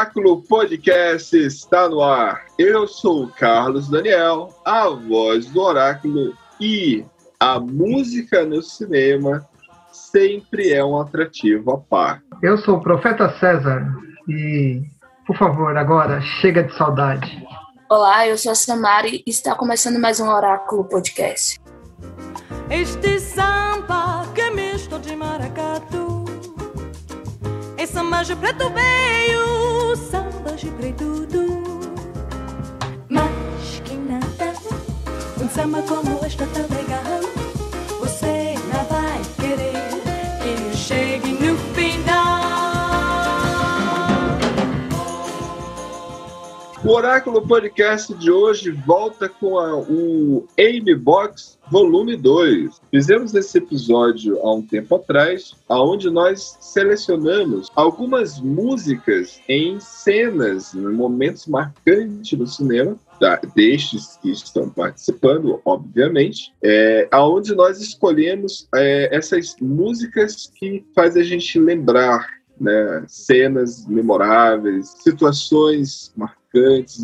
Oráculo Podcast está no ar. Eu sou o Carlos Daniel, a voz do Oráculo, e a música no cinema sempre é um atrativo à par. Eu sou o Profeta César e, por favor, agora chega de saudade. Olá, eu sou a Samari e está começando mais um Oráculo Podcast. Este samba que é misto de maracatu samba de preto veio, samba de preto Mas que nada, um samba como este tá legal. Você não vai querer que chegue no final. O Oráculo Podcast de hoje volta com a- o Amy Box Volume 2. Fizemos esse episódio há um tempo atrás, onde nós selecionamos algumas músicas em cenas, em momentos marcantes do cinema, da- destes que estão participando, obviamente, é, aonde nós escolhemos é, essas músicas que faz a gente lembrar né, cenas memoráveis, situações marcantes,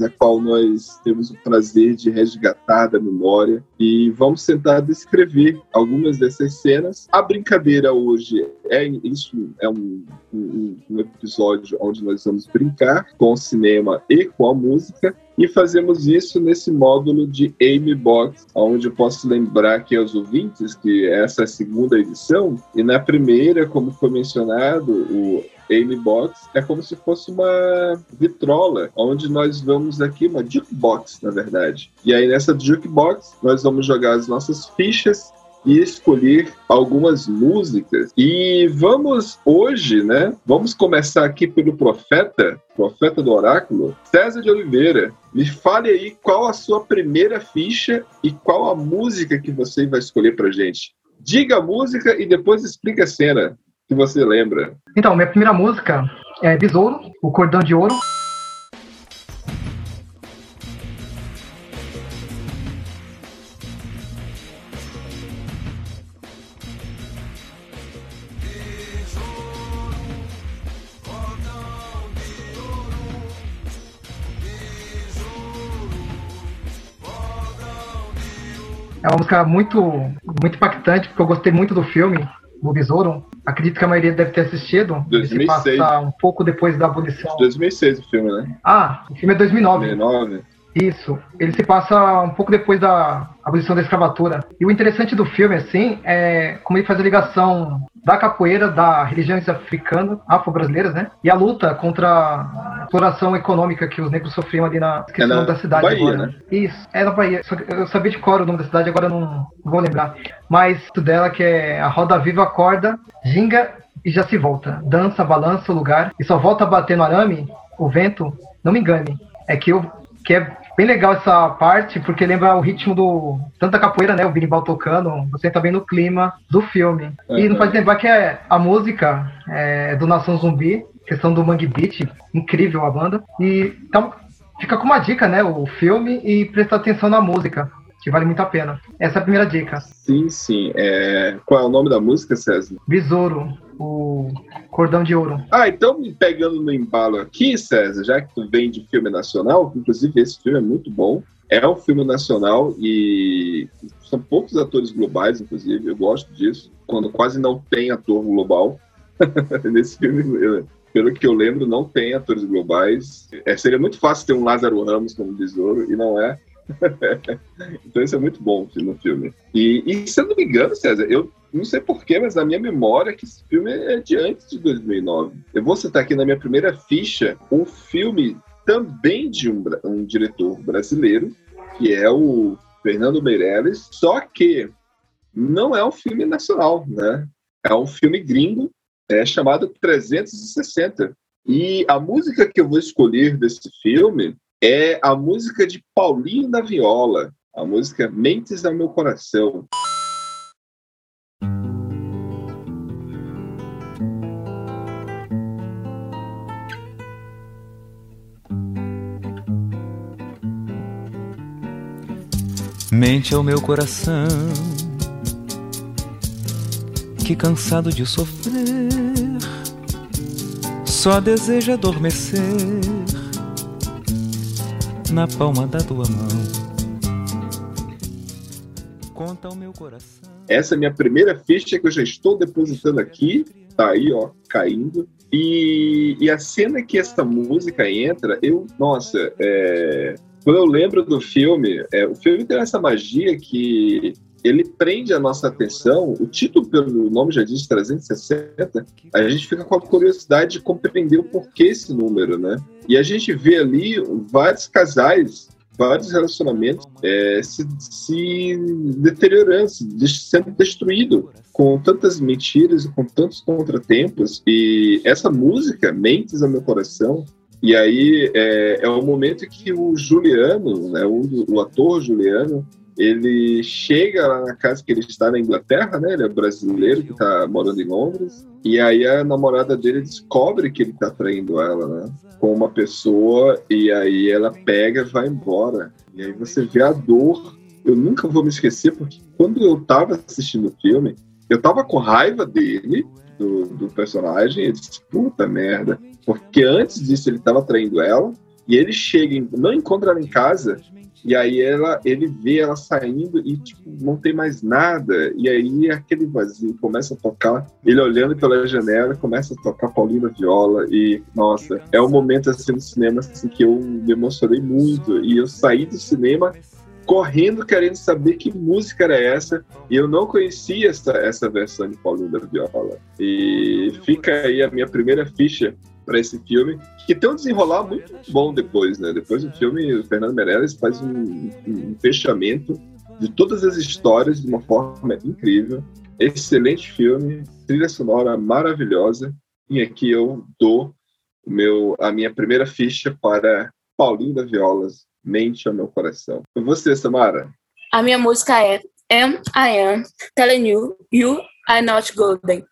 a qual nós temos o prazer de resgatar da memória e vamos tentar descrever algumas dessas cenas. A brincadeira hoje é isso é um, um- um episódio onde nós vamos brincar com o cinema e com a música e fazemos isso nesse módulo de Amy Box, onde eu posso lembrar aqui aos ouvintes que essa é a segunda edição, e na primeira, como foi mencionado, o Amy Box é como se fosse uma vitrola, onde nós vamos aqui, uma jukebox, na verdade. E aí nessa jukebox, nós vamos jogar as nossas fichas e escolher algumas músicas. E vamos hoje, né? Vamos começar aqui pelo profeta, profeta do oráculo, César de Oliveira. Me fale aí qual a sua primeira ficha e qual a música que você vai escolher pra gente. Diga a música e depois explica a cena que você lembra. Então, minha primeira música é Besouro, o Cordão de Ouro. É uma música muito, muito impactante, porque eu gostei muito do filme, do Besouro. Acredito que a maioria deve ter assistido. Ele se 2006. passa um pouco depois da abolição. 2006 o filme, né? Ah, o filme é 2009. 2009. Isso. Ele se passa um pouco depois da abolição da escravatura. E o interessante do filme, assim, é como ele faz a ligação da capoeira, da religiões africanas, afro-brasileiras, né? E a luta contra a exploração econômica que os negros sofriam ali na... Esqueci É na da cidade Bahia, agora. né? Isso, é na Bahia. Eu sabia de cor o nome da cidade, agora não vou lembrar. Mas o dela que é a roda viva acorda, ginga e já se volta. Dança, balança o lugar e só volta a bater no arame, o vento, não me engane. É que, eu, que é bem legal essa parte, porque lembra o ritmo do. Tanto da capoeira, né? O birimbau tocando, você tá bem no clima do filme. E não faz lembrar que é, a música é do Nação Zumbi, questão do Mangue Beat, incrível a banda. E então fica com uma dica, né? O filme e prestar atenção na música, que vale muito a pena. Essa é a primeira dica. Sim, sim. É... Qual é o nome da música, César? Besouro, o Cordão de Ouro. Ah, então me pegando no embalo aqui, César, já que tu vem de filme nacional, inclusive esse filme é muito bom. É um filme nacional e são poucos atores globais, inclusive, eu gosto disso, quando quase não tem ator global. Nesse filme, eu- pelo que eu lembro, não tem atores globais. É, seria muito fácil ter um Lázaro Ramos como besouro, e não é. então isso é muito bom no filme. E, e se eu não me engano, César, eu não sei porquê, mas na minha memória que esse filme é de antes de 2009. Eu vou citar aqui na minha primeira ficha um filme também de um, um diretor brasileiro, que é o Fernando Meirelles, só que não é um filme nacional, né? É um filme gringo, é chamado 360. E a música que eu vou escolher desse filme é a música de Paulinho da Viola, a música Mentes ao Meu Coração. Mente ao meu coração, que cansado de sofrer, só deseja adormecer na palma da tua mão. Conta ao meu coração. Essa é a minha primeira ficha que eu já estou depositando aqui. Tá aí, ó, caindo. E, e a cena que essa música entra, eu, nossa, é, quando eu lembro do filme, é, o filme tem essa magia que ele prende a nossa atenção. O título, pelo nome já diz 360, a gente fica com a curiosidade de compreender o porquê esse número, né? E a gente vê ali vários casais, vários relacionamentos é, se, se deteriorando, sendo destruído com tantas mentiras e com tantos contratempos. E essa música, Mentes ao Meu Coração, e aí é, é o momento que o Juliano, né, um do- o ator Juliano, ele chega lá na casa que ele está na Inglaterra, né? Ele é brasileiro que está morando em Londres. E aí a namorada dele descobre que ele está traindo ela, né? Com uma pessoa e aí ela pega e vai embora. E aí você vê a dor. Eu nunca vou me esquecer porque quando eu estava assistindo o filme, eu tava com raiva dele, do, do personagem. Eu disse, puta merda. Porque antes disso ele estava traindo ela. E ele chega, não encontra ela em casa, e aí ela, ele vê ela saindo e tipo, não tem mais nada. E aí aquele vazio começa a tocar. Ele olhando pela janela, começa a tocar Paulina Viola. E, nossa, é um momento assim no cinema assim, que eu me emocionei muito. E eu saí do cinema correndo querendo saber que música era essa. E eu não conhecia essa, essa versão de Paulina Viola. E fica aí a minha primeira ficha para esse filme, que tem um desenrolar muito bom depois, né? Depois do filme, o Fernando Meirelles faz um, um- fechamento de todas as histórias de uma forma incrível. Excelente filme, trilha sonora maravilhosa. E aqui eu dou meu, a minha primeira ficha para Paulinho da Violas, Mente ao Meu Coração. Você, Samara? A minha música é Am I Am Telling You You Are Not Golden.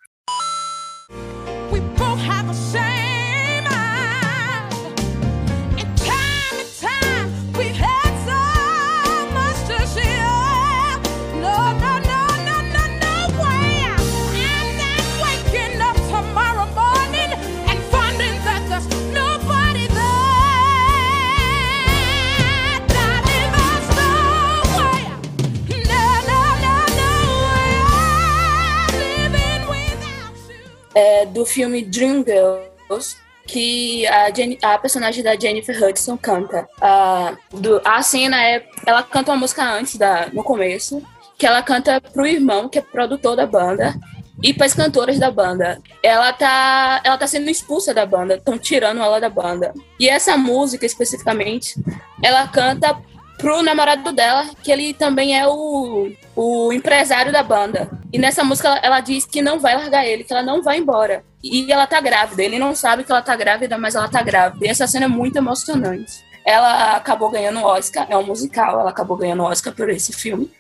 Do filme Dreamgirls, que a, a personagem da Jennifer Hudson canta. A, do- a cena é. Ela canta uma música antes, da, no começo, que ela canta pro irmão, que é produtor da banda. E para as cantoras da banda. Ela tá, ela tá sendo expulsa da banda, estão tirando ela da banda. E essa música, especificamente, ela canta pro namorado dela, que ele também é o, o empresário da banda. E nessa música ela, diz que não vai largar ele, que ela não vai embora. E ela tá grávida. Ele não sabe que ela tá grávida, mas ela tá grávida. E essa cena é muito emocionante. Ela acabou ganhando o Oscar, é um musical, ela acabou ganhando o Oscar por esse filme.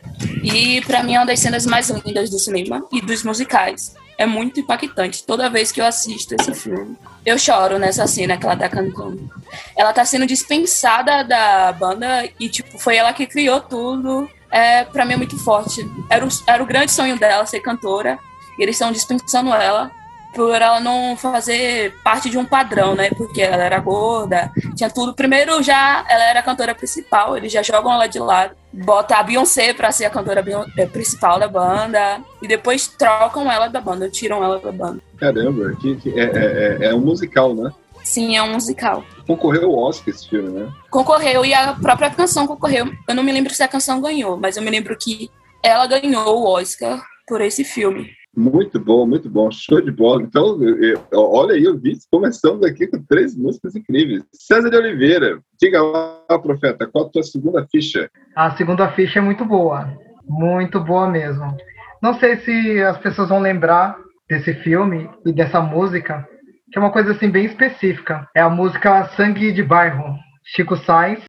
E pra mim é uma das cenas mais lindas do cinema e dos musicais. É muito impactante toda vez que eu assisto esse filme. Eu choro nessa cena que ela tá cantando. Ela tá sendo dispensada da banda e, tipo, foi ela que criou tudo. É, pra mim é muito forte. Era o, era o grande sonho dela ser cantora. E eles estão dispensando ela por ela não fazer parte de um padrão, né? Porque ela era gorda, tinha tudo. Primeiro já ela era a cantora principal, eles já jogam ela de lado, bota a Beyoncé pra ser a cantora eh, principal da banda e depois trocam ela da banda, tiram ela da banda. Caramba, que, que- é, é, é- é um musical, né? Sim, é um musical. Concorreu ao Oscar esse filme, né? Concorreu e a própria canção concorreu. Eu não me lembro se a canção ganhou, mas eu me lembro que ela ganhou o Oscar por esse filme. Muito bom, muito bom. Show de bola. Então, eu- olha aí, eu vi, começamos aqui com três músicas incríveis. César de Oliveira, diga lá, profeta, qual a tua segunda ficha? A segunda ficha é muito boa. Muito boa mesmo. Não sei se as pessoas vão lembrar desse filme e dessa música, que é uma coisa assim bem específica. É a música Sangue de Bairro, Chico Sainz.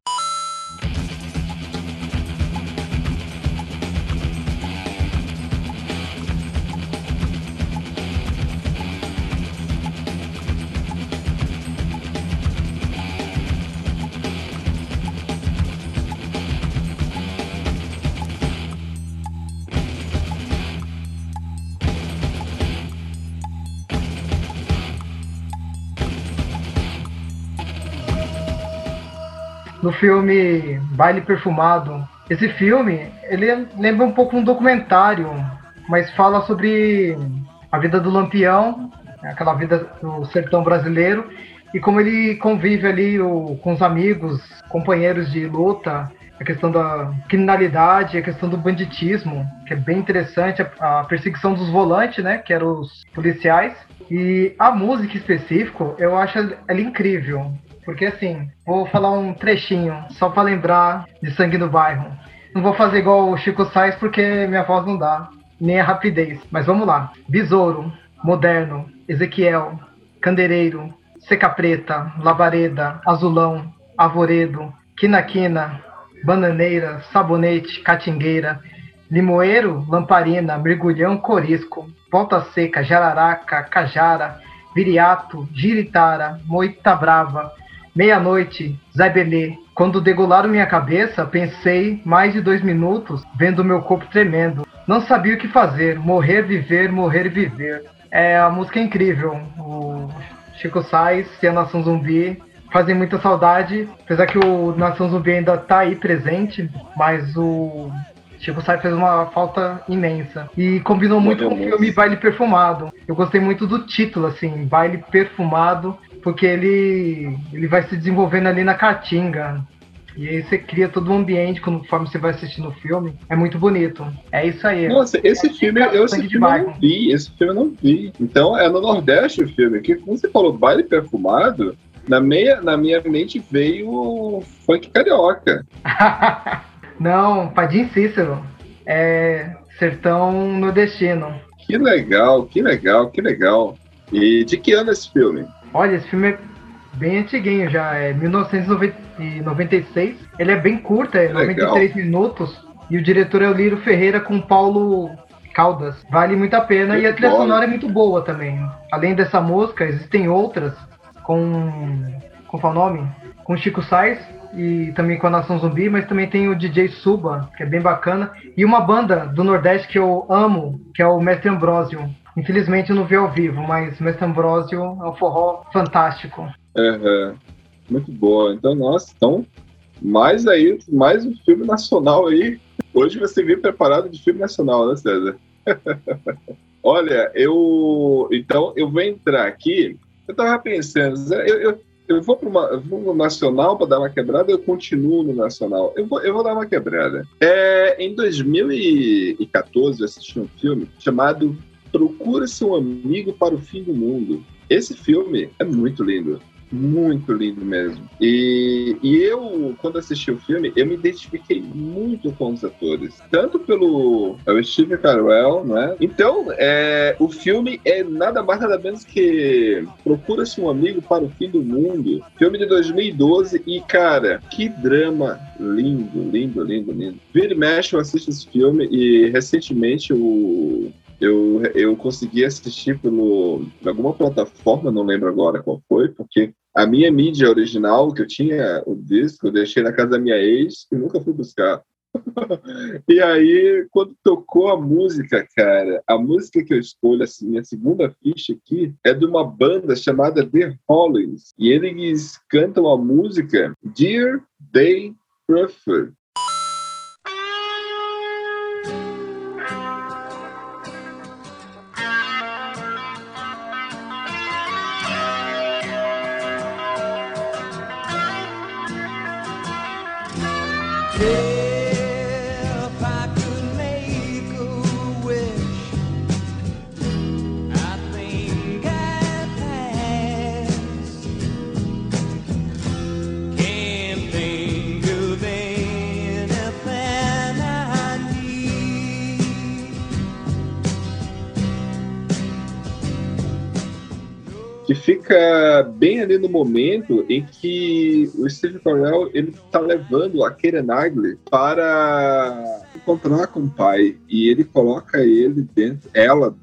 Filme Baile Perfumado. Esse filme, ele lembra um pouco um documentário, mas fala sobre a vida do Lampião, aquela vida do sertão brasileiro, e como ele convive ali o- com os amigos, companheiros de luta, a questão da criminalidade, a questão do banditismo, que é bem interessante, a, a perseguição dos volantes, né, que eram os policiais, e a música em específico, eu acho ela incrível. Porque assim, vou falar um trechinho, só pra lembrar de Sangue no Bairro. Não vou fazer igual o Chico Sainz porque minha voz não dá, nem a rapidez. Mas vamos lá. Besouro, Moderno, Ezequiel, Candeireiro, Seca Preta, Labareda, Azulão, Arvoredo, Quina-Quina, Bananeira, Sabonete, Catingueira, Limoeiro, Lamparina, Mergulhão, Corisco, Volta Seca, Jararaca, Cajara, Viriato, Giritara, Moita Brava, Meia-noite, Zé Belê. Quando degolaram minha cabeça, pensei mais de dois minutos vendo meu corpo tremendo. Não sabia o que fazer, morrer, viver, morrer viver. É, a música é incrível. O Chico Sainz e a Nação Zumbi fazem muita saudade, apesar que o Nação Zumbi ainda tá aí presente, mas o Chico Sainz fez uma falta imensa. E combinou muito com o filme. Baile Perfumado. Eu gostei muito do título, assim, Baile Perfumado, porque ele, ele vai se desenvolvendo ali na Caatinga. E aí você cria todo um ambiente conforme você vai assistindo o filme. É muito bonito. É isso aí. Nossa, esse filme, eu, esse filme eu não vi, esse filme eu não vi. Então, é no Nordeste o filme. Que, quando você falou baile perfumado, na, meia, na minha mente veio funk carioca. Não, Padim Cícero. É sertão nordestino. Que legal, que legal, que legal. E de que ano é esse filme? Olha, esse filme é bem antiguinho já, é 1996. Ele é bem curto, é Legal. 93 minutos. E o diretor é o Lírio Ferreira com Paulo Caldas. Vale muito a pena. E a trilha Bom. sonora é muito boa também. Além dessa música, existem outras com. Como é o nome? Com Chico Sainz e também com a Nação Zumbi, mas também tem o DJ Suba, que é bem bacana. E uma banda do Nordeste que eu amo, que é o Mestre Ambrósio. Infelizmente eu não vi ao vivo, mas Mestre Ambrósio é um forró fantástico. Aham. Muito boa. Então, nossa, então, mais aí, mais um filme nacional aí. Hoje você veio preparado de filme nacional, né, César? Olha, eu. Então, eu vou entrar aqui. Eu tava pensando, Zé, eu, eu, eu vou para no Nacional para dar uma quebrada, eu continuo no Nacional. Eu vou, eu vou dar uma quebrada. É, em 2014, eu assisti um filme chamado Procura-se um Amigo para o Fim do Mundo. Esse filme é muito lindo. Muito lindo mesmo. E, e eu, quando assisti o filme, eu me identifiquei muito com os atores. Tanto pelo é o Steve Carell, né? Então, é, o filme é nada mais nada menos que Procura-se um Amigo para o Fim do Mundo. Filme de 2012. E, cara, que drama lindo, lindo, lindo, lindo. Vira e mexe, eu assisto esse filme e recentemente o eu, eu consegui assistir pelo, alguma plataforma, não lembro agora qual foi, porque a minha mídia original, que eu tinha o disco, eu deixei na casa da minha ex e nunca fui buscar. E aí, quando tocou a música, cara, a música que eu escolho, assim, minha segunda ficha aqui, é de uma banda chamada The Hollies. E eles cantam a música Dear They Prefer. Fica bem ali no momento em que o Steve Carell ele tá levando a Keira Knightley para encontrar com o pai e ele coloca ele dentro, ela,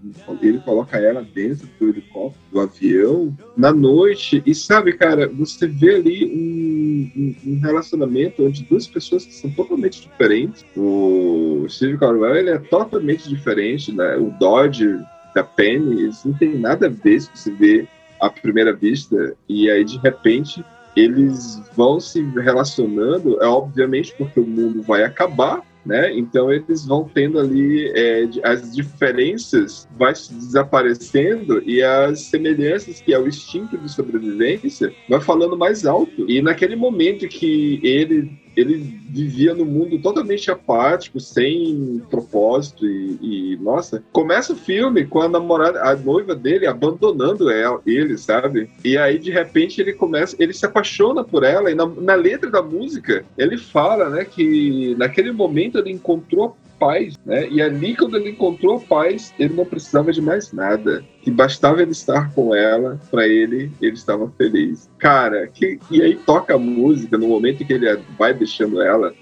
ele coloca ela dentro do helicóptero, do avião, na noite e sabe, cara, você vê ali um, um- um relacionamento onde duas pessoas que são totalmente diferentes. O Steve Carell ele é totalmente diferente, né? O Dodge da Penny, eles não tem nada a ver se você vê à primeira vista, e aí de repente eles vão se relacionando, é obviamente porque o mundo vai acabar, né? Então eles vão tendo ali é, as diferenças vai desaparecendo e as semelhanças que é o instinto de sobrevivência vai falando mais alto. E naquele momento que ele ele vivia num mundo totalmente apático, sem propósito e, e, nossa, começa o filme com a namorada, a noiva dele abandonando ela, ele, sabe? E aí de repente ele começa, ele se apaixona por ela e na, na letra da música ele fala, né, que naquele momento ele encontrou paz, né? E ali quando ele encontrou a paz, ele não precisava de mais nada, que bastava ele estar com ela, para ele ele estava feliz. Cara, que, e aí toca a música no momento que ele vai deixando ela,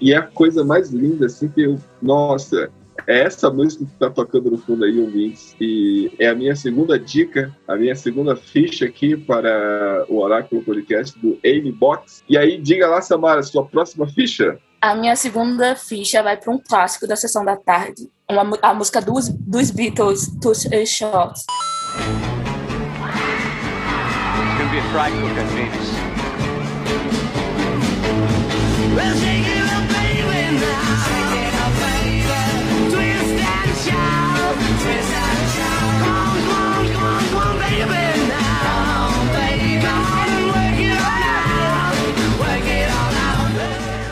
e é a coisa mais linda assim que eu, nossa, é essa música que tá tocando no fundo aí, ouvintes, e é a minha segunda dica, a minha segunda ficha aqui para o Oráculo Podcast do Amy Box. E aí, diga lá, Samara, sua próxima ficha? A minha segunda ficha vai para um clássico da sessão da tarde. Uma, a música dos, dos Beatles, Touch a Shot.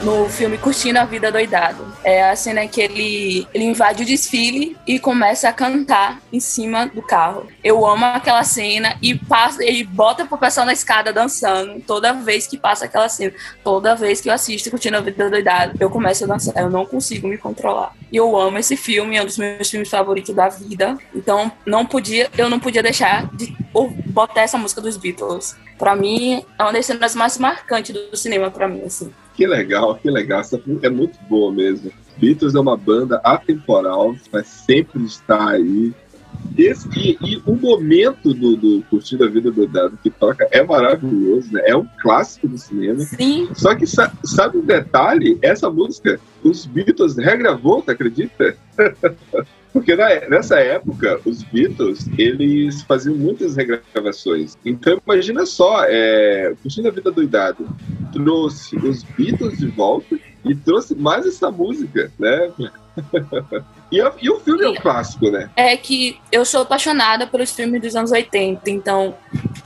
No filme Curtindo a Vida Doidado. É a cena que ele, ele invade o desfile e começa a cantar em cima do carro. Eu amo aquela cena e passa, ele bota pro pessoal na escada dançando toda vez que passa aquela cena. Toda vez que eu assisto Curtindo a Vida Doidado, eu começo a dançar. Eu não consigo me controlar. E eu amo esse filme, é um dos meus filmes favoritos da vida. Então, não podia, eu não podia deixar de botar essa música dos Beatles. Pra mim, é uma das cenas mais marcantes do cinema pra mim, assim. Que legal, que legal. Essa é muito boa mesmo. Beatles é uma banda atemporal, vai sempre estar aí. Esse, e, e o momento do, do Curtindo a Vida do Dado que toca é maravilhoso, né? É um clássico do cinema. Sim, Só que sa- sabe um detalhe? Essa música, os Beatles regravou, tu acredita? Porque na- nessa época, os Beatles, eles faziam muitas regravações. Então, imagina só, é, Curtindo a Vida Doidado trouxe os Beatles de volta e trouxe mais essa música, né? e, a- e o filme é um clássico, né? é que eu sou apaixonada pelos filmes dos anos 80, então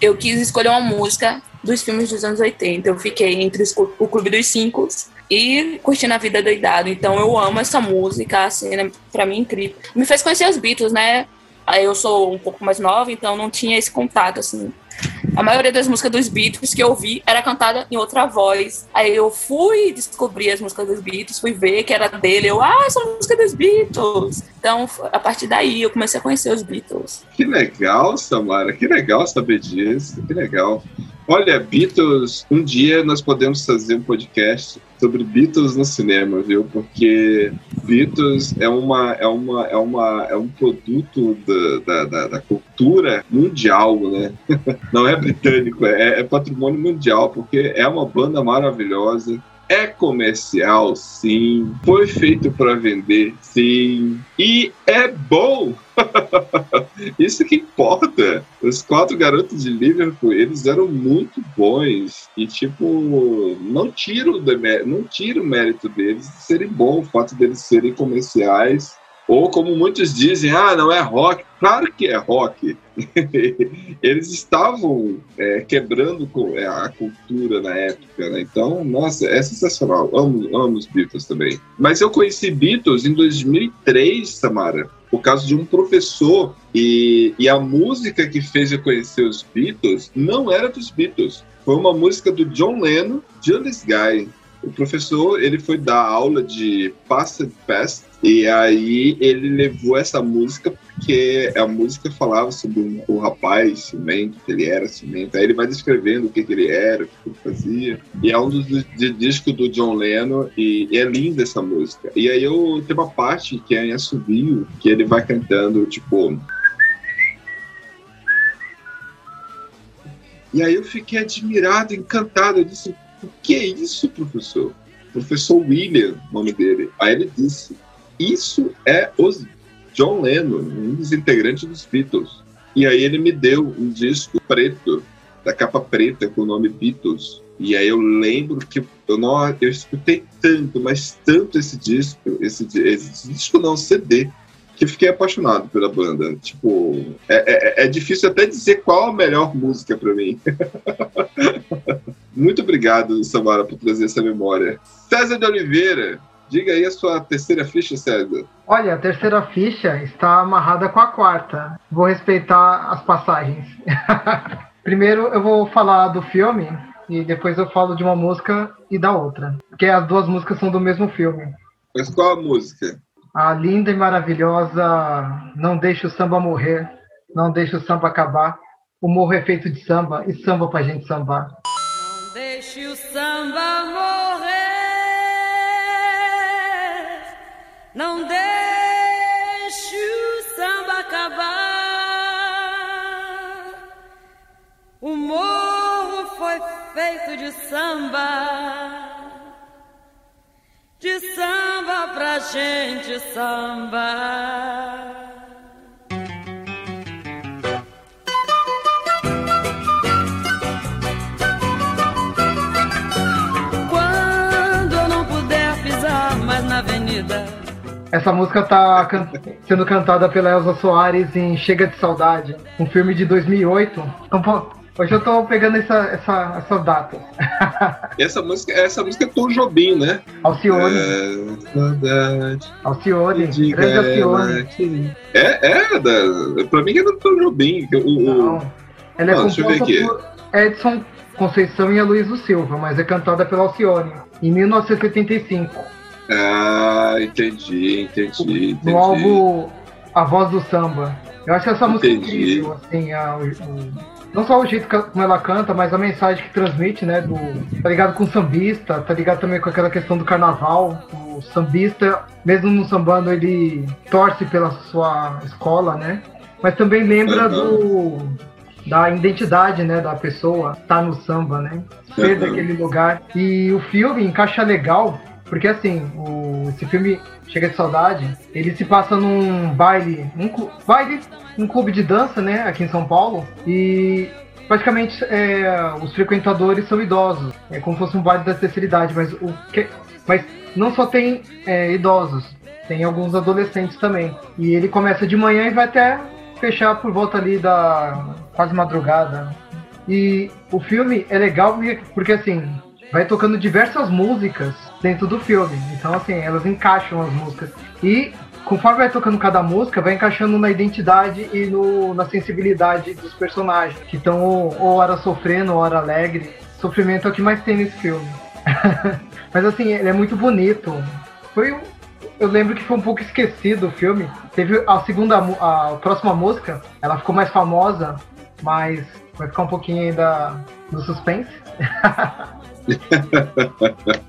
eu quis escolher uma música dos filmes dos anos 80. Eu fiquei entre o Clube dos Cinco e Curtindo a Vida Doidado. Então eu amo essa música, a cena pra mim é incrível. Me fez conhecer os Beatles, né? Eu sou um pouco mais nova, então não tinha esse contato, assim. A maioria das músicas dos Beatles que eu ouvi era cantada em outra voz. Aí eu fui descobrir as músicas dos Beatles, fui ver que era dele. Eu, ah, essa música é dos Beatles. Então, a partir daí, eu comecei a conhecer os Beatles. Que legal, Samara, que legal saber disso, que legal. Olha, Beatles, um dia nós podemos fazer um podcast sobre Beatles no cinema, viu? Porque Beatles é uma é uma é uma é um produto da, da, da- cultura mundial, né? Não é britânico, é, é patrimônio mundial, porque é uma banda maravilhosa. É comercial, sim. Foi feito para vender, sim. E é bom. Isso que importa. Os quatro garotos de Liverpool, eles eram muito bons. E, tipo, não tiro, não tiro o mérito deles de serem bons, o fato deles serem comerciais. Ou como muitos dizem, ah, não é rock. Claro que é rock. Eles estavam é, quebrando é, a cultura na época, né? Então, nossa, é sensacional. Amo, amo os Beatles também. Mas eu conheci Beatles em 2003, Samara, por causa de um professor. E, e a música que fez eu conhecer os Beatles não era dos Beatles. Foi uma música do John Lennon, Julius Guy. O professor, ele foi dar aula de Past and Past, e aí ele levou essa música porque a música falava sobre um, um rapaz ciumento, que ele era ciumento. Aí ele vai descrevendo o que, que ele era, o que ele fazia. E é um dos discos do John Lennon, e, e é linda essa música. E aí eu tem uma parte que é em assobio, que ele vai cantando, tipo... E aí eu fiquei admirado, encantado. Eu disse, o que é isso, professor? Professor William, nome dele. Aí ele disse, isso é os John Lennon, um dos integrantes dos Beatles. E aí ele me deu um disco preto, da capa preta, com o nome Beatles. E aí eu lembro que eu, não, eu escutei tanto, mas tanto esse disco, esse, esse disco não, CD, que fiquei apaixonado pela banda. Tipo, é, é, é difícil até dizer qual a melhor música pra mim. Muito obrigado, Samara, por trazer essa memória. César de Oliveira, diga aí a sua terceira ficha, César. Olha, a terceira ficha está amarrada com a quarta. Vou respeitar as passagens. Primeiro eu vou falar do filme e depois eu falo de uma música e da outra. Porque as duas músicas são do mesmo filme. Mas qual a música? A linda e maravilhosa Não Deixe o Samba Morrer, Não Deixe o Samba Acabar. O morro é feito de samba e samba pra gente sambar. Não deixe o samba morrer. Não deixe o samba acabar. O morro foi feito de samba. De samba pra gente sambar. Essa música tá can- sendo cantada pela Elza Soares em Chega de Saudade, um filme de 2008. Então, pô, hoje eu tô pegando essa, essa, essas datas. Essa música, essa música é Tom Jobim, né? Alcione, É, saudade. Alcione, diga grande Alcione. que- É, é, da, pra mim é do Tom Jobim. O, o- Não. Ela é Não, ver composta por Edson Conceição e Aloysio Silva, mas é cantada pela Alcione, em 1975, Ah, entendi, entendi, entendi. no álbum A Voz do Samba. Eu acho essa música Entendi. incrível, assim, a- o- não só o jeito que- como ela canta, mas a mensagem que transmite, né, do, tá ligado com o sambista, tá ligado também com aquela questão do carnaval, o sambista, mesmo no sambando, ele torce pela sua escola, né, mas também lembra Aham. do da identidade, né, da pessoa, tá no samba, né, ser Aham. daquele lugar. E o filme encaixa legal, porque assim, o, esse filme Chega de Saudade, ele se passa num baile, um baile, um clube de dança, né, aqui em São Paulo, e praticamente é, os frequentadores são idosos, é como se fosse um baile da terceira idade, mas o que, mas não só tem é, idosos, tem alguns adolescentes também. E ele começa de manhã e vai até fechar por volta ali da quase madrugada. E o filme é legal porque, porque assim, vai tocando diversas músicas dentro do filme. Então, assim, elas encaixam as músicas. E conforme vai tocando cada música, vai encaixando na identidade e no, na sensibilidade dos personagens, que estão ou, hora sofrendo, ou hora alegre. Sofrimento é o que mais tem nesse filme. Mas assim, ele é muito bonito. Foi eu lembro que foi um pouco esquecido o filme. Teve a segunda, a próxima música, ela ficou mais famosa, mas vai ficar um pouquinho ainda no suspense.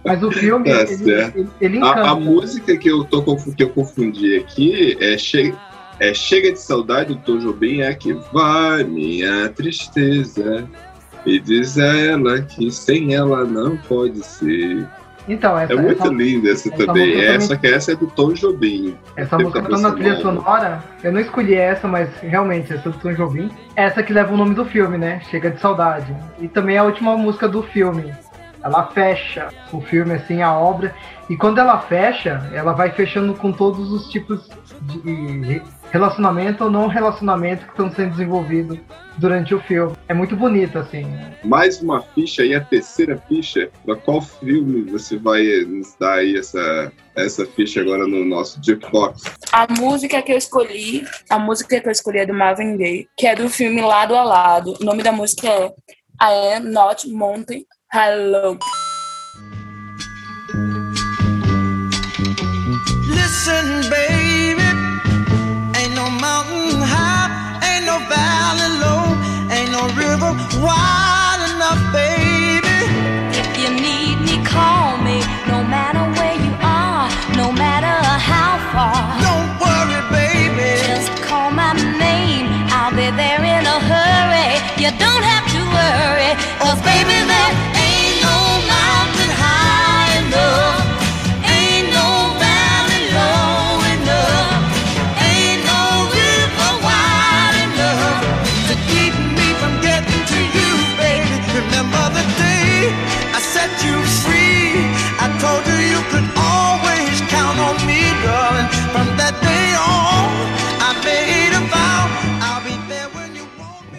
mas o filme, Tá ele, ele, ele encanta. A, a música que eu, tô, que eu confundi aqui é Chega, é Chega de Saudade do Tom Jobim, é que vai minha tristeza e diz a ela que sem ela não pode ser. Então, essa, É muito essa, linda essa, essa também. Essa também- que essa é do Tom Jobim. essa música tá na trilha sonora. Eu não escolhi essa, mas realmente, essa do Tom Jobim. Essa que leva o nome do filme, né? Chega de Saudade. E também é a última música do filme. Ela fecha o filme, assim, a obra. E quando ela fecha, ela vai fechando com todos os tipos de relacionamento ou não relacionamento que estão sendo desenvolvidos durante o filme. É muito bonito, assim. Mais uma ficha e a terceira ficha. Pra qual filme você vai nos dar aí essa, essa ficha agora no nosso Jukebox? A música que eu escolhi, a música que eu escolhi é do Marvin Gaye, que é do filme Lado a Lado. O nome da música é I Am Not Mountain Hello. Listen, baby, ain't no mountain high, ain't no valley low, ain't no river wide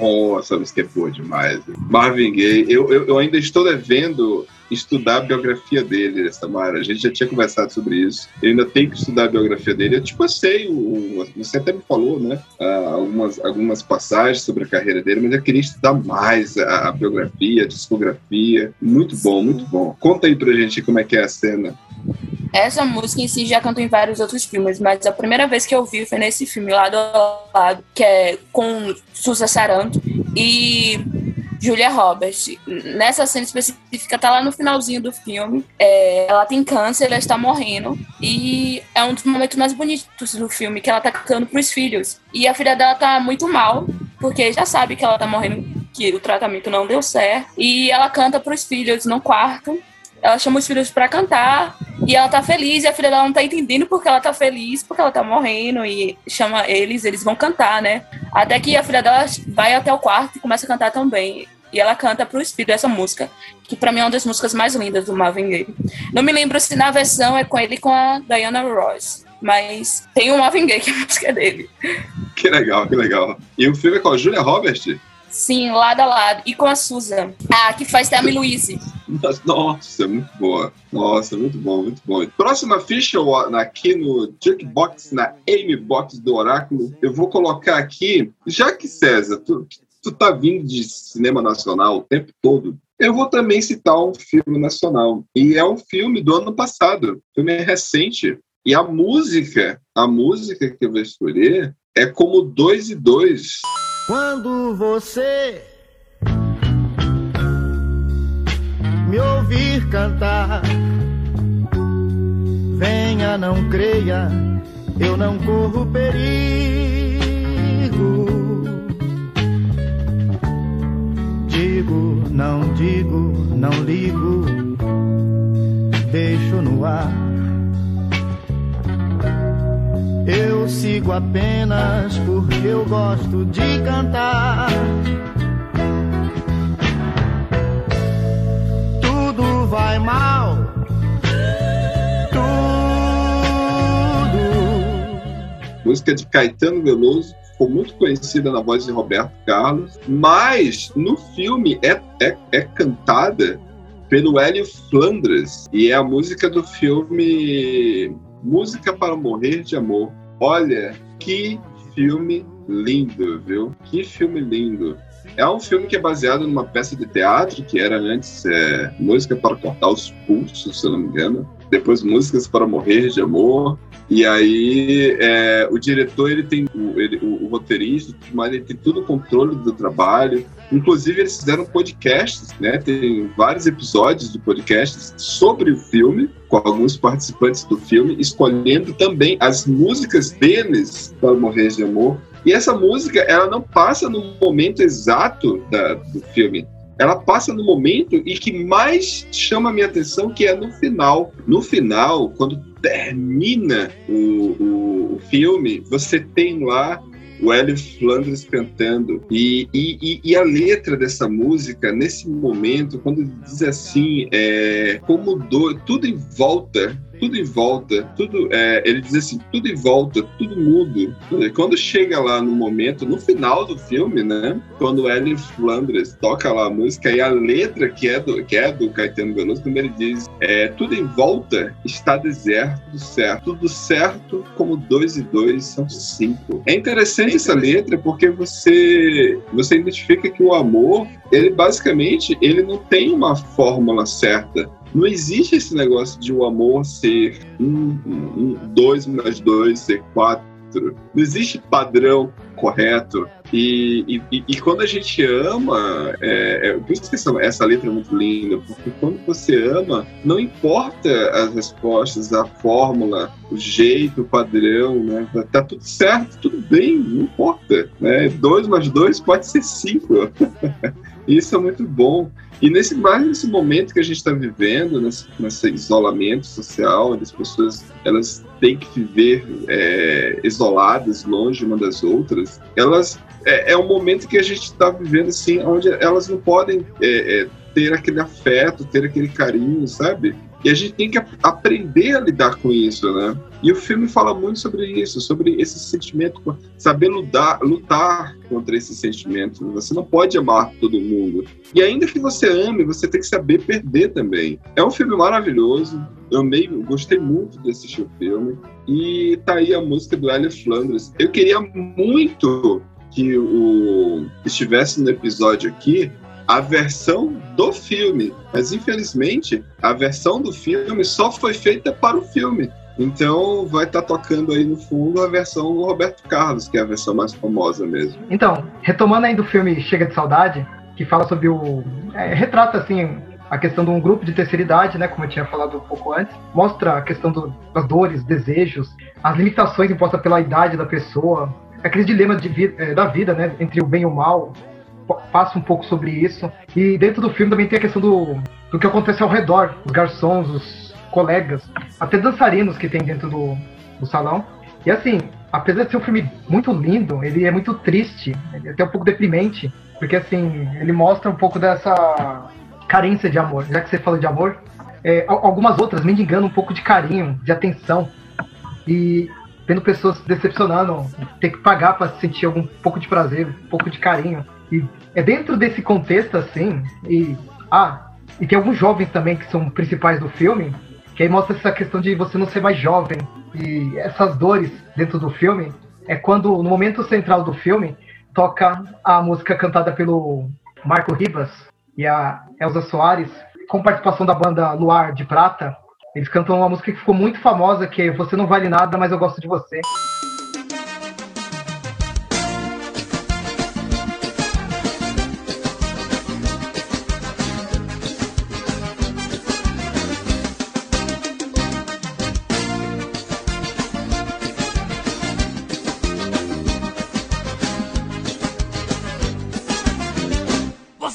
Oh, essa música é boa demais. Marvin Gaye, eu, eu, eu ainda estou devendo estudar a biografia dele, Samara. A gente já tinha conversado sobre isso. Eu ainda tenho que estudar a biografia dele. Eu te passei, o, o- você até me falou, né? ah, algumas, algumas passagens sobre a carreira dele, mas eu queria estudar mais a, a biografia, a discografia. Muito bom, muito bom. Conta aí pra gente como é que é a cena. Essa música em si já cantou em vários outros filmes, mas a primeira vez que eu vi foi nesse filme, Lado a Lado, que é com Susa Saranto e Julia Roberts. Nessa cena específica, tá lá no finalzinho do filme. É, ela tem câncer, ela está morrendo. E é um dos momentos mais bonitos do filme, que ela tá cantando pros filhos. E a filha dela tá muito mal, porque já sabe que ela tá morrendo, que o tratamento não deu certo. E ela canta pros filhos no quarto. Ela chama os filhos pra cantar e ela tá feliz e a filha dela não tá entendendo porque ela tá feliz, porque ela tá morrendo e chama eles, eles vão cantar, né? Até que a filha dela vai até o quarto e começa a cantar também. E ela canta pro espírito essa música, que pra mim é uma das músicas mais lindas do Marvin Gaye. Não me lembro se na versão é com ele com a Diana Ross, mas tem o Marvin Gaye que a música é dele. Que legal, que legal. E o filme é com a Julia Roberts? Sim, lado a lado. E com a Susan, a que faz Thelma e Louise. Nossa, muito boa. Nossa, muito bom, muito bom. Próxima ficha aqui no Jukebox, na Amy Box do Oráculo, eu vou colocar aqui, já que César, tu, tu tá vindo de cinema nacional o tempo todo, eu vou também citar um filme nacional. E é um filme do ano passado, filme recente. E a música, a música que eu vou escolher é como dois e dois. Quando você me ouvir cantar, venha, não creia, eu não corro perigo. Digo, não digo, não ligo, deixo no ar. Eu sigo apenas porque eu gosto de cantar. Tudo vai mal. Tudo. música de Caetano Veloso, ficou muito conhecida na voz de Roberto Carlos, mas no filme é, é, é cantada pelo Hélio Flandres, e é a música do filme Música para Morrer de Amor. Olha, que filme lindo, viu? Que filme lindo. É um filme que é baseado numa peça de teatro que era antes é, Música para Cortar os Pulsos, se eu não me engano. Depois Músicas para Morrer de Amor. E aí é, o diretor ele tem o, ele, o, o roteirista, mas ele tem todo o controle do trabalho. Inclusive eles fizeram podcasts, né? Tem vários episódios de podcasts sobre o filme com alguns participantes do filme, escolhendo também as músicas deles para Morrer de Amor. E essa música, ela não passa no momento exato da, do filme. Ela passa no momento e que mais chama a minha atenção, que é no final. No final, quando termina o, o, o filme, você tem lá o Hélio Flandres cantando. E, e, e- a letra dessa música, nesse momento, quando diz assim, é, como do, tudo em volta, tudo em volta, tudo, é, ele diz assim, tudo em volta, tudo mudo. E Quando chega lá no momento, no final do filme, né, quando o Hélio Flandres toca lá a música e a letra que é do, que é do Caetano Veloso, quando ele diz, é, tudo em volta está deserto, certo, tudo certo como dois e dois são cinco. É interessante essa letra porque você você identifica que o amor, ele basicamente, ele não tem uma fórmula certa. Não existe esse negócio de o amor ser um, um, dois mais dois ser quatro. Não existe padrão correto. E, e- e- quando a gente ama, é, é, por isso que essa, essa letra é muito linda, porque quando você ama, não importa as respostas, a fórmula, o jeito, o padrão, né? Tá tudo certo, tudo bem, não importa. Né? Dois mais dois pode ser cinco. Isso é muito bom. E nesse, mais nesse momento que a gente está vivendo, nesse, nesse isolamento social, onde as pessoas elas têm que viver é, isoladas, longe uma das outras, elas é, é um momento que a gente está vivendo assim, onde elas não podem é, é, ter aquele afeto, ter aquele carinho, sabe? E a gente tem que ap- aprender a lidar com isso, né? E o filme fala muito sobre isso, sobre esse sentimento, saber lutar, lutar contra esse sentimento. Você não pode amar todo mundo. E ainda que você ame, você tem que saber perder também. É um filme maravilhoso. Eu amei, gostei muito de assistir o filme. E tá aí a música do Hélio Flandres. Eu queria muito que o estivesse no episódio aqui a versão do filme, mas infelizmente a versão do filme só foi feita para o filme. Então vai estar tocando aí no fundo a versão do Roberto Carlos, que é a versão mais famosa mesmo. Então, retomando aí do filme Chega de Saudade, que fala sobre o. é, retrata assim a questão de um grupo de terceira idade, né? Como eu tinha falado um pouco antes, mostra a questão do- das dores, desejos, as limitações impostas pela idade da pessoa, aquele dilema de eh, da vida, né? Entre o bem e o mal. Pa- Passa um pouco sobre isso. E dentro do filme também tem a questão do, do que acontece ao redor, os garçons, os colegas, até dançarinos que tem dentro do, do salão. E assim, apesar de ser um filme muito lindo, ele é muito triste, é até um pouco deprimente, porque assim, ele mostra um pouco dessa carência de amor. Já que você falou de amor, é, al- algumas outras mendigando um pouco de carinho, de atenção. E vendo pessoas se decepcionando, ter que pagar para sentir algum pouco de prazer, um pouco de carinho. E é dentro desse contexto, assim, e. Ah, e tem alguns jovens também que são principais do filme, que aí mostra essa questão de você não ser mais jovem. E essas dores dentro do filme é quando, no momento central do filme, toca a música cantada pelo Marco Ribas e a Elza Soares, com participação da banda Luar de Prata. Eles cantam uma música que ficou muito famosa, que é Você Não Vale Nada, Mas Eu Gosto de Você.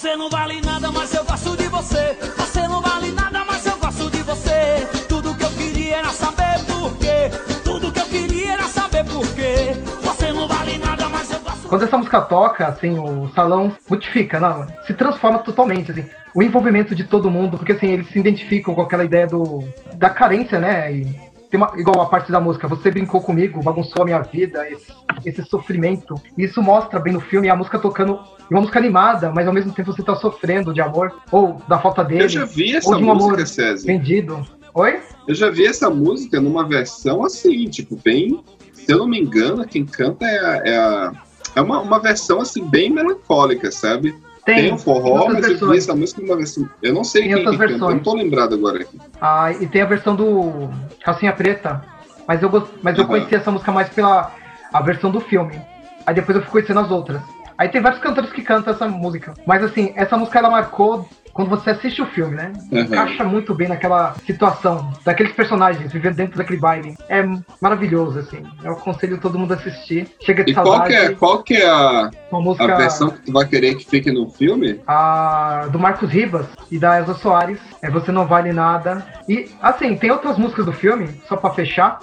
Você não vale nada, mas eu gosto de você. Você não vale nada, mas eu gosto de você. Tudo que eu queria era saber por quê. Tudo que eu queria era saber por quê. Você não vale nada, mas eu gosto Quando essa música toca, assim, o salão modifica, não, se transforma totalmente, assim. O envolvimento de todo mundo, porque assim, eles se identificam com aquela ideia do da carência, né? E tem uma, igual a parte da música, você brincou comigo, bagunçou a minha vida, esse, esse sofrimento. E isso mostra bem no filme a música tocando, uma música animada, mas ao mesmo tempo você tá sofrendo de amor, ou da falta dele, Eu já vi essa ou de um música, amor César. vendido. Oi? Eu já vi essa música numa versão assim, tipo, bem. Se eu não me engano, quem canta é a. É, a- é uma, uma versão assim, bem melancólica, sabe? Tem, um forró, outras mas eu vi versões. essa música numa versão. Eu não sei Tem quem que canta, eu não versões. tô lembrado agora aqui. Ah, e tem a versão do Calcinha Preta. Mas eu, gost- mas eu conheci essa música mais pela a versão do filme. Aí depois eu fui conhecendo as outras. Aí tem vários cantores que cantam essa música. Mas assim, essa música ela marcou quando você assiste o filme, né? Uhum. Encaixa muito bem naquela situação, daqueles personagens vivendo dentro daquele baile. É maravilhoso, assim. Eu aconselho todo mundo a assistir. Chega de E qual saudade. que é, qual que é a, Uma a música versão que tu vai querer que fique no filme? a do Marcos Ribas e da Elza Soares, é Você Não Vale Nada. E, assim, tem outras músicas do filme, só pra fechar,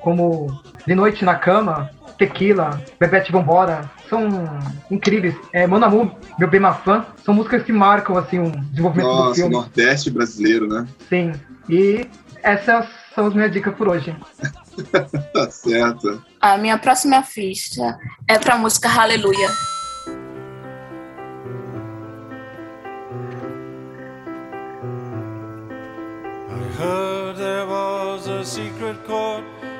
como De Noite na Cama, Tequila, Bebete Vambora, são incríveis. É, Meu Bem Mafã, são músicas que marcam, assim, o desenvolvimento do Nossa, filme. Nordeste brasileiro, né? Sim. E essas são as minhas dicas por hoje. Tá certo. A minha próxima ficha é pra música Hallelujah. I heard there was a secret chord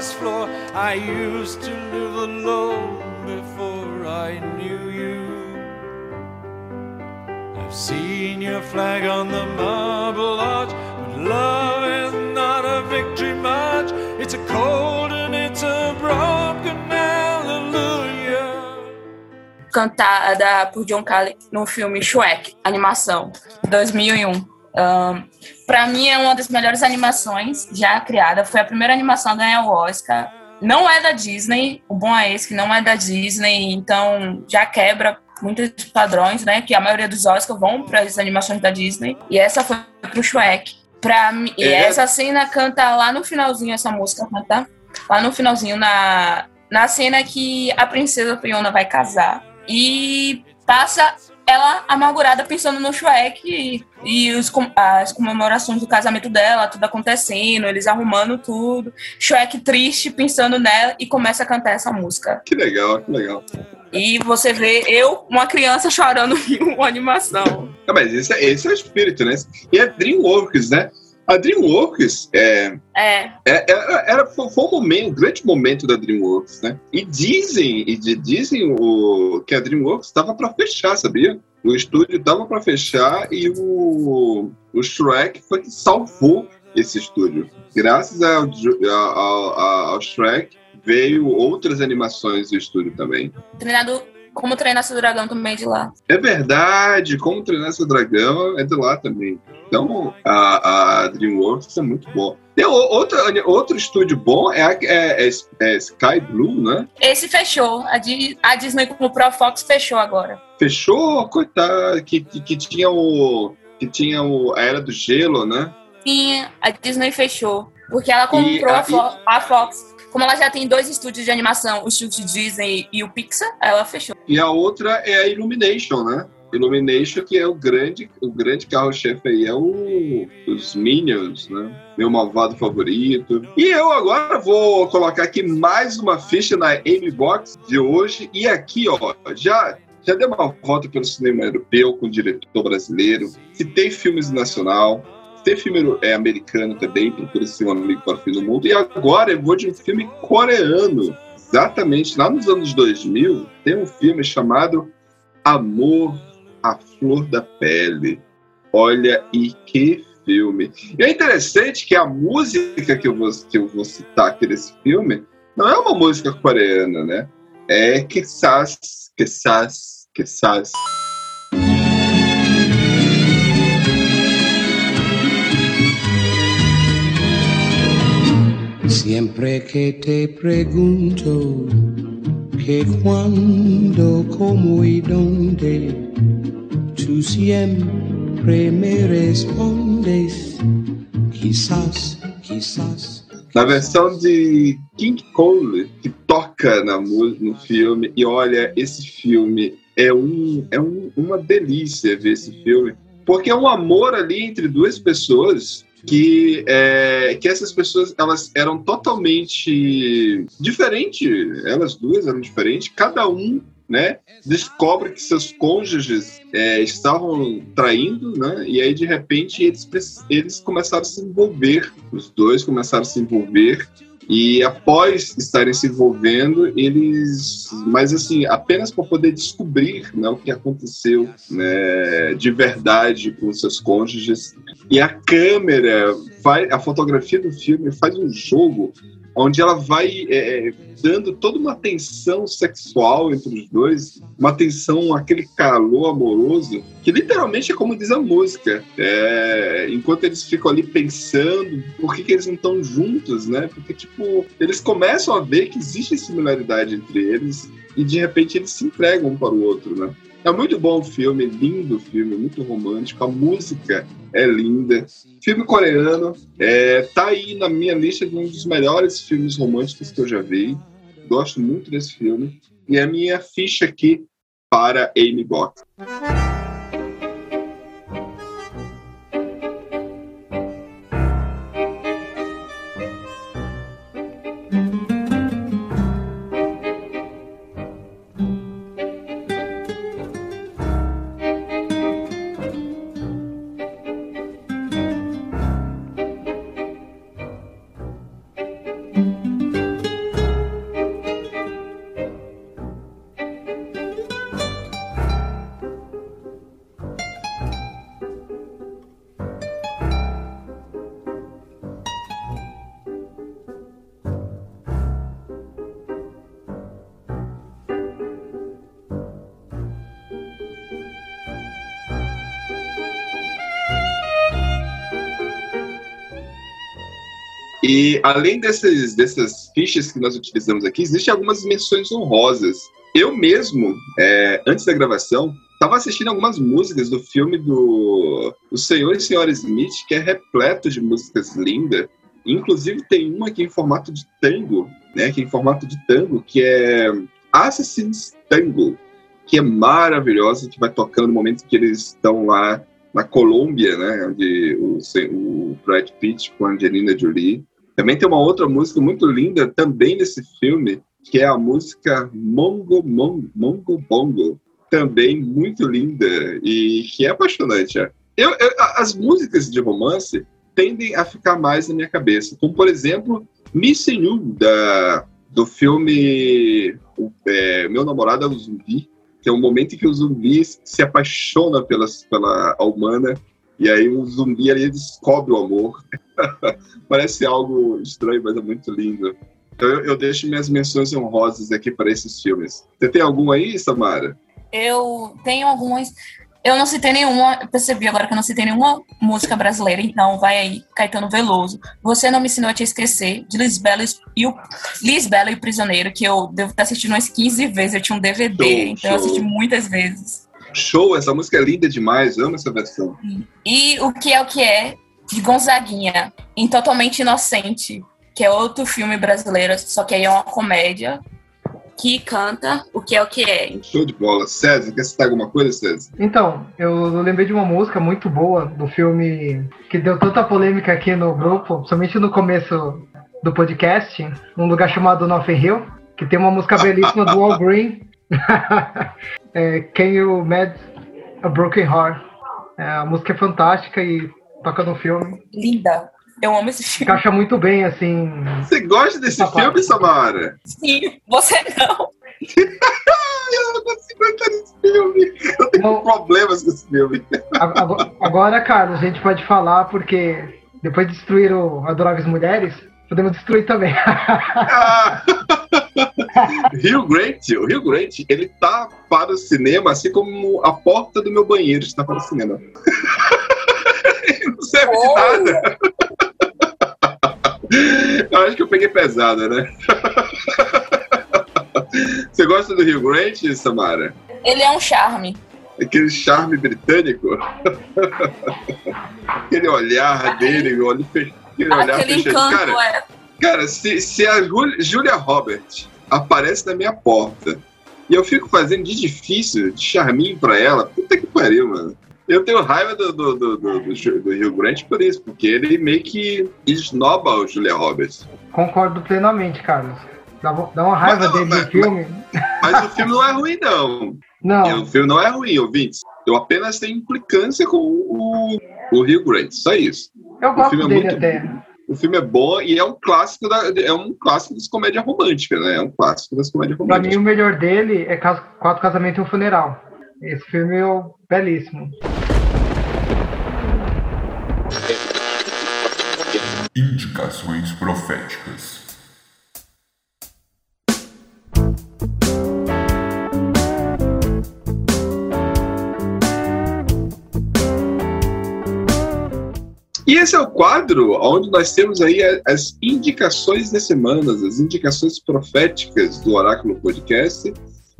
this floor. I used to live alone before I knew you. I've seen your flag on the marble arch, but love is not a victory march. It's a cold and it's a broken cantada por John Cale no filme Shrek, animação, 2001. Ahn, pra mim é uma das melhores animações já criada. Foi a primeira animação a ganhar o Oscar. Não é da Disney, o bom é esse que não é da Disney, então já quebra muitos padrões, né? Que a maioria dos Oscars vão para as animações da Disney. E essa foi pro Shrek. Pra mim, e essa cena canta lá no finalzinho, essa música canta lá no finalzinho, na, na cena que a princesa Fiona vai casar. E passa ela amargurada pensando no Shrek e, e os, as comemorações do casamento dela, tudo acontecendo, eles arrumando tudo. Shrek triste pensando nela e começa a cantar essa música. Que legal, que legal. E você vê eu, uma criança, chorando em uma animação. Ah, mas esse, é- esse é o espírito, né? E é DreamWorks, né? A DreamWorks é, É, é- era, era- foi foi um momento, um grande momento da DreamWorks, né? E dizem, e de- dizem o, que a DreamWorks estava para fechar, sabia? O estúdio estava para fechar e o, o Shrek foi que salvou esse estúdio. Graças ao, ao, ao, Shrek veio outras animações do estúdio também. treinado como treinar seu dragão também de lá. É verdade, como treinar seu dragão é de lá também. Então a, a DreamWorks é muito boa. Tem o- outro, outro estúdio bom é, a- é- é- é Sky Blue, né? Esse fechou. A, Di- a Disney comprou a Fox fechou agora. Fechou, coitado, que, que, que tinha o. Que tinha o, a Era do Gelo, né? Sim, a Disney fechou. Porque ela comprou a, a Fox. Como ela já tem dois estúdios de animação, o estúdio Disney e o Pixar, ela fechou. E a outra é a Illumination, né? Illumination, que é o grande, o grande carro-chefe aí, é o, os Minions, né? Meu malvado favorito. E eu agora vou colocar aqui mais uma ficha na Amy Box de hoje. E aqui, ó, já, já dei uma volta pelo cinema europeu com o diretor brasileiro. Citei filmes nacional. Tem filme é, americano também, Procura Ser um Amigo para o Fim do Mundo. E agora eu vou de um filme coreano. Exatamente, lá nos anos 2000, tem um filme chamado Amor à Flor da Pele. Olha, e que filme. E é interessante que a música que eu vou, que eu vou citar aqui nesse filme não é uma música coreana, né? É Kessas, Kessas, Kessas. Siempre que te pregunto que cuándo, cómo y dónde, tú siempre me respondes, quizás, quizás. Na versão de King Cole, que toca na, no filme, e olha, esse filme é, um, é um- uma delícia ver esse filme, porque é um amor ali entre duas pessoas que, é, que essas pessoas elas eram totalmente diferentes, elas duas eram diferentes, cada um né, descobre que seus cônjuges é, estavam traindo, né, e aí de repente eles, eles começaram a se envolver, os dois começaram a se envolver, e após estarem se envolvendo, eles, mas assim, apenas para poder descobrir né, o que aconteceu né, de verdade com seus cônjuges. E a câmera, faz, a fotografia do filme faz um jogo onde ela vai é, dando toda uma tensão sexual entre os dois, uma tensão, aquele calor amoroso, que literalmente é como diz a música. É, enquanto eles ficam ali pensando por que, que eles não estão juntos, né? Porque, tipo, eles começam a ver que existe similaridade entre eles e de repente eles se entregam um para o outro, né? É muito bom o filme, lindo o filme, muito romântico, a música é linda. Filme coreano, é, tá aí na minha lista de um dos melhores filmes românticos que eu já vi. Gosto muito desse filme. E a minha ficha aqui para Amy Box. E além dessas, dessas fichas que nós utilizamos aqui, existem algumas menções honrosas. Eu mesmo, é, antes da gravação, estava assistindo algumas músicas do filme do O Senhor e Senhora Smith, que é repleto de músicas lindas. Inclusive tem uma aqui em formato de tango, né? Aqui em formato de tango, que é Assassin's Tango, que é maravilhosa, que vai tocando no momento que eles estão lá na Colômbia, né? Onde o, o Brad Pitt com a Angelina Jolie. Também tem uma outra música muito linda também nesse filme, que é a música Mongo Mongo, Mongo Bongo, também muito linda e que é apaixonante. é. Eu, eu- as músicas de romance tendem a ficar mais na minha cabeça, como por exemplo Missing You, da, do filme é, Meu Namorado é um Zumbi, que é um momento em que o zumbi se apaixona pelas, pela humana e aí o zumbi ali descobre o amor. Parece algo estranho, mas é muito lindo. Então eu, eu deixo minhas menções honrosas aqui para esses filmes. Você tem algum aí, Samara? Eu tenho algumas. Eu não citei nenhuma, eu percebi agora que eu não citei nenhuma música brasileira, então vai aí, Caetano Veloso. Você não me ensinou a te esquecer, de Lisbela e o Lisbela e o Prisioneiro, que eu devo estar assistindo umas 15 vezes, eu tinha um DVD, Show, então eu show. assisti muitas vezes. Show, essa música é linda demais, amo essa versão. E o que é o que é, de Gonzaguinha, em Totalmente Inocente, que é outro filme brasileiro, só que aí é uma comédia, que canta o que é o que é. Show de bola. César, quer citar alguma coisa, César? Então, eu lembrei de uma música muito boa do filme que deu tanta polêmica aqui no grupo, somente no começo do podcast, um lugar chamado Nothing Hill, que tem uma música belíssima do Al Green, é, Can You Mad a Broken Heart. É, a música é fantástica e toca no filme. Linda. Eu amo esse filme. Encaixa muito bem, assim. Você gosta desse Papai. filme, Samara? Sim, você não. eu não consigo entrar nesse filme. Eu tenho problemas com esse filme. Agora, Carlos, a gente pode falar porque depois de destruir o Adoráveis Mulheres, podemos destruir também. Rio Grant, o Rio Grant, ele tá para o cinema, assim como a porta do meu banheiro está para o cinema. Não serve de nada. Eu acho que eu peguei pesada, né? Você gosta do Rio Grant, Samara? Ele é um charme. Aquele charme britânico? Aquele olhar dele, olho aquele olhar Aquele fechado. encanto Cara, é. Cara, se, se a Jul- Julia Roberts aparece na minha porta e eu fico fazendo de difícil, de charminho pra ela, puta que pariu, mano. Eu tenho raiva do, do, do, do, do Rio Grande por isso, porque ele meio que esnoba o Julia Roberts. Concordo plenamente, Carlos. Dá, dá uma raiva Mas dele no mas- filme. Mas o filme não é ruim, não. Não, O filme não é ruim, ouvintes. Eu apenas tenho implicância com o, o Rio Grande, só isso. eu gosto é dele muito até. O filme é bom e é um clássico da, é um clássico das comédias românticas, né? É um clássico das comédias Pra românticas. mim, o melhor dele é Quatro Casamentos e um Funeral. Esse filme é belíssimo. Indicações proféticas. E esse é o quadro onde nós temos aí as indicações das semanas, as indicações proféticas do Oráculo Podcast.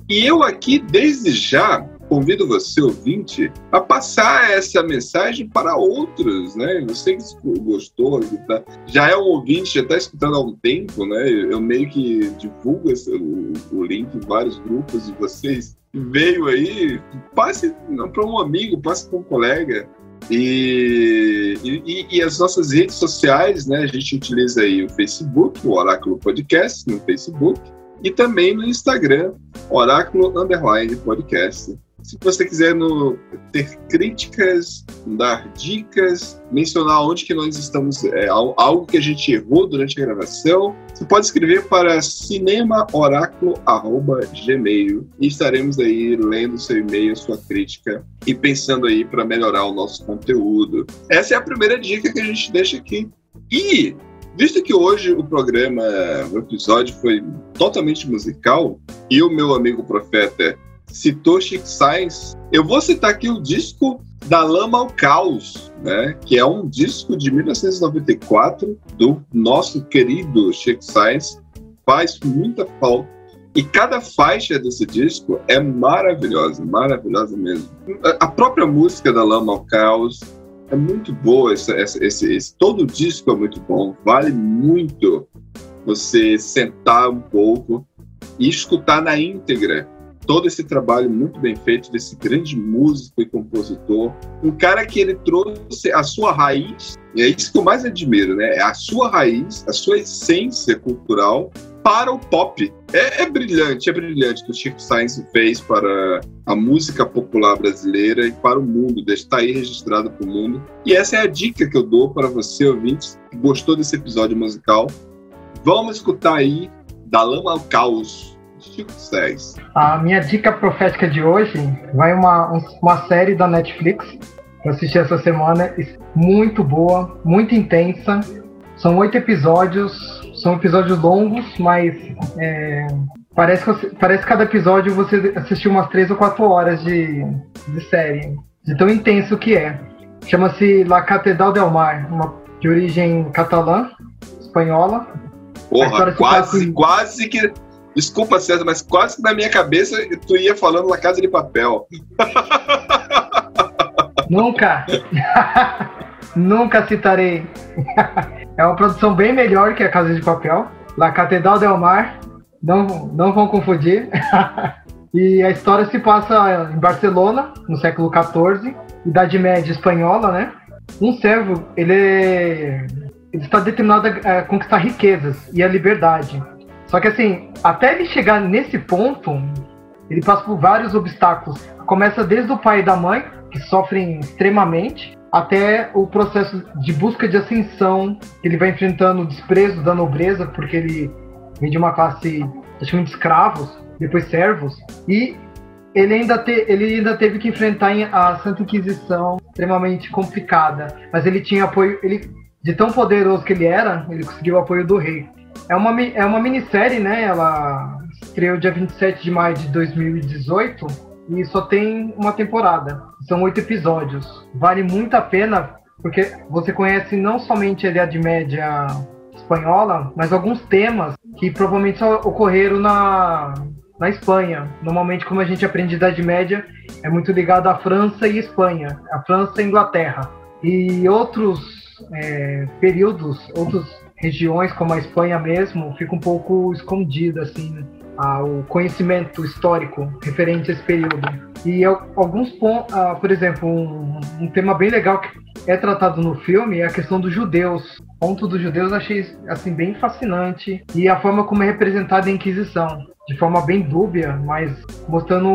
E eu aqui, desde já, convido você, ouvinte, a passar essa mensagem para outros, né? Você que gostou, que tá- já é um ouvinte, já está escutando há um tempo, né? Eu meio que divulgo esse- o, o link em vários grupos e vocês veio aí, passe para um amigo, passe para um colega. E, e, e as nossas redes sociais, né? A gente utiliza aí o Facebook, o Oráculo Podcast no Facebook, e também no Instagram, Oráculo Underline Podcast. Se você quiser no- ter críticas, dar dicas, mencionar onde que nós estamos, é, al- algo que a gente errou durante a gravação, você pode escrever para cinemaoráculo.gmail e estaremos aí lendo seu e-mail, sua crítica e pensando aí para melhorar o nosso conteúdo. Essa é a primeira dica que a gente deixa aqui. E, visto que hoje o programa, o episódio foi totalmente musical, e o meu amigo profeta citou Chic Science, eu vou citar aqui o disco Da Lama ao Caos, né? que é um disco de 1994 do nosso querido Chic Science, faz muita falta. E cada faixa desse disco é maravilhosa, maravilhosa mesmo. A- própria música da Lama ao Caos é muito boa, essa- esse, esse- todo o disco é muito bom, vale muito você sentar um pouco e escutar na íntegra todo esse trabalho muito bem feito desse grande músico e compositor, um cara que ele trouxe a sua raiz, e é isso que eu mais admiro, né? É a sua raiz, a sua essência cultural para o pop. É, é brilhante, é brilhante o que o Chico Science fez para a música popular brasileira e para o mundo, está aí registrado para o mundo. E essa é a dica que eu dou para você, ouvinte, que gostou desse episódio musical. Vamos escutar aí Da Lama ao Caos, Chico Science. A minha dica profética de hoje vai uma, um- uma série da Netflix que eu assisti essa semana, muito boa, muito intensa. São oito episódios, são episódios longos, mas é, parece, que, parece que cada episódio você assistiu umas três ou quatro horas de, de série, de tão intenso que é. Chama-se La Catedral del Mar, uma, de origem catalã, espanhola. Porra, quase, em- quase que. Desculpa, César, mas quase que na minha cabeça tu ia falando na Casa de Papel. Nunca! Nunca citarei. é uma produção bem melhor que a Casa de Papel. La Catedral del Mar. Não, não vão confundir. e a história se passa em Barcelona, no século XIV, Idade Média espanhola, né? Um servo, ele, ele está determinado a conquistar riquezas e a liberdade. Só que assim, até ele chegar nesse ponto, ele passa por vários obstáculos. Começa desde o pai e da mãe, que sofrem extremamente, até o processo de busca de ascensão, que ele vai enfrentando o desprezo da nobreza, porque ele vem de uma classe praticamente de escravos, depois servos, e ele ainda, te, ele ainda teve que enfrentar a Santa Inquisição, extremamente complicada, mas ele tinha apoio, ele, de tão poderoso que ele era, ele conseguiu o apoio do rei. É uma, é uma minissérie, né? Ela estreou dia 27 de maio de 2018 e só tem uma temporada. São oito episódios. Vale muito a pena porque você conhece não somente a Idade Média espanhola, mas alguns temas que provavelmente só ocorreram na, na Espanha. Normalmente, como a gente aprende Idade Média, é muito ligado à França e Espanha, a França e Inglaterra. E outros é, períodos, outros regiões como a Espanha mesmo, fica um pouco escondido assim, né? Ah, o conhecimento histórico referente a esse período. E al- alguns pontos, por exemplo, um, um tema bem legal que é tratado no filme é a questão dos judeus. O ponto dos judeus eu achei assim bem fascinante e a forma como é representada a Inquisição, de forma bem dúbia, mas mostrando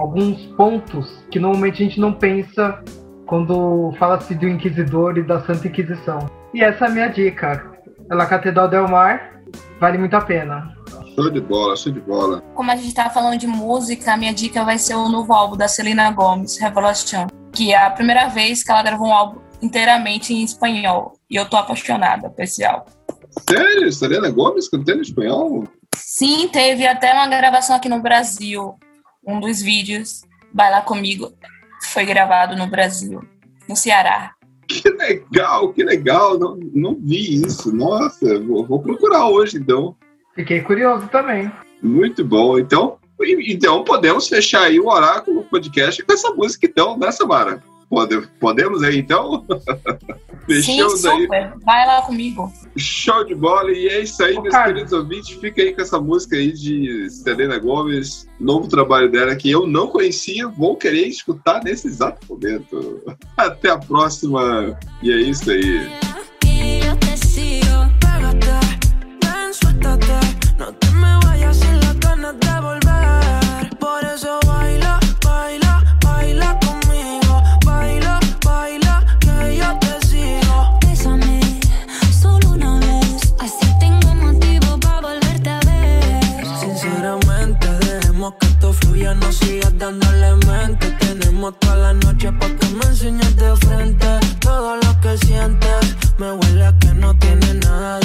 alguns pontos que normalmente a gente não pensa quando fala-se do Inquisidor e da Santa Inquisição. E essa é a minha dica. La Catedral del Mar vale muito a pena. Show de bola, show de bola. Como a gente tava falando de música, a minha dica vai ser o novo álbum da Selena Gomez, Revolution, que é a primeira vez que ela gravou um álbum inteiramente em espanhol. E eu tô apaixonada por esse álbum. Sério? Selena Gomes cantando em espanhol? Sim, teve até uma gravação aqui no Brasil. Um dos vídeos, Baila Comigo, foi gravado no Brasil, no Ceará. Que legal, que legal. Não, não vi isso. Nossa, vou, vou procurar hoje então. Fiquei curioso também. Muito bom. Então, então podemos fechar aí o Oráculo Podcast com essa música então, né, Samara? Pode, podemos aí então? Sim, Fechamos aí. super. Vai lá comigo. Show de bola. E é isso aí, Ô, meus Carlos. queridos ouvintes. Fica aí com essa música aí de Selena Gomes, novo trabalho dela que eu não conhecia, vou querer escutar nesse exato momento. Até a próxima. E é isso aí. Fluya, no sigas dándole mente. Tenemos toda la noche para que me enseñes de frente todo lo que sientes. Me huele a que no tiene nada